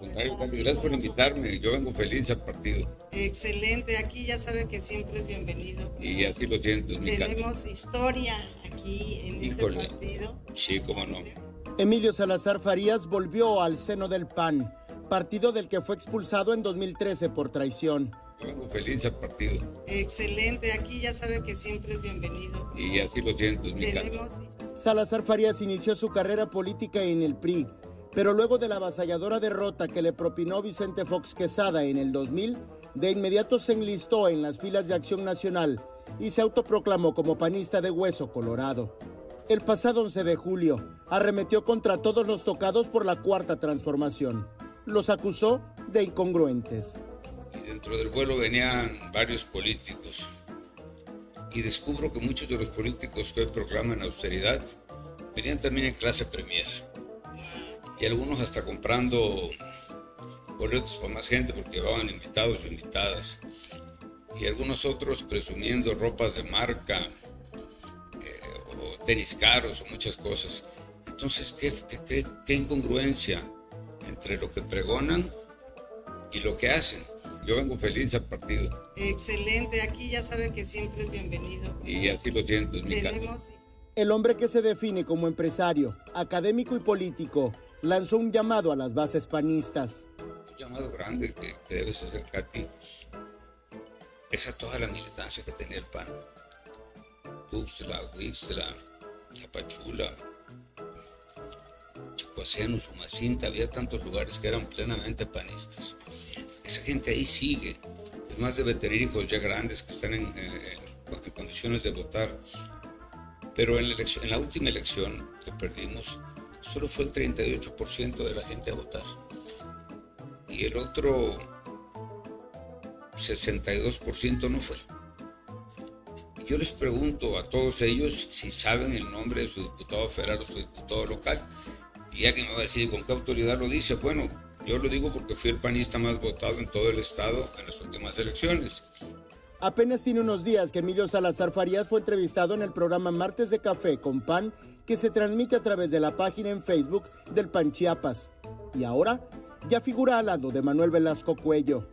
gracias por invitarme. Yo vengo feliz al partido. Excelente, aquí ya sabe que siempre es bienvenido. Y así lo siento. Tenemos historia aquí en este partido. Sí, cómo no. Emilio Salazar Farías volvió al seno del PAN, partido del que fue expulsado en 2013 por traición. Yo vengo feliz al partido. Excelente, aquí ya sabe que siempre es bienvenido. Y así lo siento, mi Salazar Farías inició su carrera política en el PRI, pero luego de la avasalladora derrota que le propinó Vicente Fox Quesada en el 2000, de inmediato se enlistó en las filas de Acción Nacional y se autoproclamó como panista de hueso colorado. El pasado 11 de julio, arremetió contra todos los tocados por la cuarta transformación. Los acusó de incongruentes dentro del vuelo venían varios políticos y descubro que muchos de los políticos que hoy proclaman austeridad venían también en clase premier y algunos hasta comprando boletos para más gente porque llevaban invitados o invitadas y algunos otros presumiendo ropas de marca eh, o tenis caros o muchas cosas. Entonces, ¿qué, qué, qué incongruencia entre lo que pregonan y lo que hacen? Yo vengo feliz al partido. Excelente, aquí ya saben que siempre es bienvenido. Y así lo siento, es mi El hombre que se define como empresario, académico y político, lanzó un llamado a las bases panistas. Un llamado grande que, debes hacer, Katy, es a toda la militancia que tenía el PAN. Tuxtla, Huixtla, Chapachula, Chicoaceno, Sumacinta, había tantos lugares que eran plenamente panistas esa gente ahí sigue. Es más, debe tener hijos ya grandes que están en, condiciones de votar. Pero en la, en la última elección que perdimos, solo fue el 38% de la gente a votar. Y el otro 62% no fue. Yo les pregunto a todos ellos si saben el nombre de su diputado federal o su diputado local. Y alguien me va a decir con qué autoridad lo dice. Bueno, yo lo digo porque fui el panista más votado en todo el estado en las últimas elecciones. Apenas tiene unos días que Emilio Salazar Farías fue entrevistado en el programa Martes de Café con Pan, que se transmite a través de la página en Facebook del Pan Chiapas. Y ahora ya figura al lado de Manuel Velasco Cuello.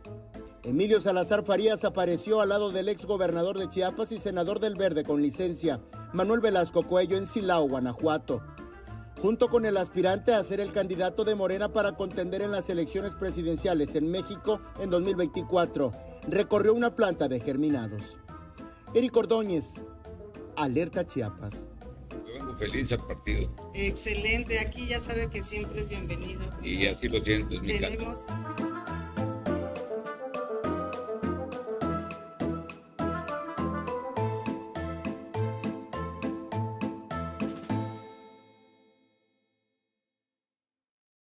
Emilio Salazar Farías apareció al lado del ex gobernador de Chiapas y senador del Verde con licencia, Manuel Velasco Cuello en Silao, Guanajuato junto con el aspirante a ser el candidato de Morena para contender en las elecciones presidenciales en México en 2024, recorrió una planta de germinados. Eric Ordóñez, Alerta Chiapas. Feliz al partido. Excelente, aquí ya sabe que siempre es bienvenido. Y así lo siento, es mi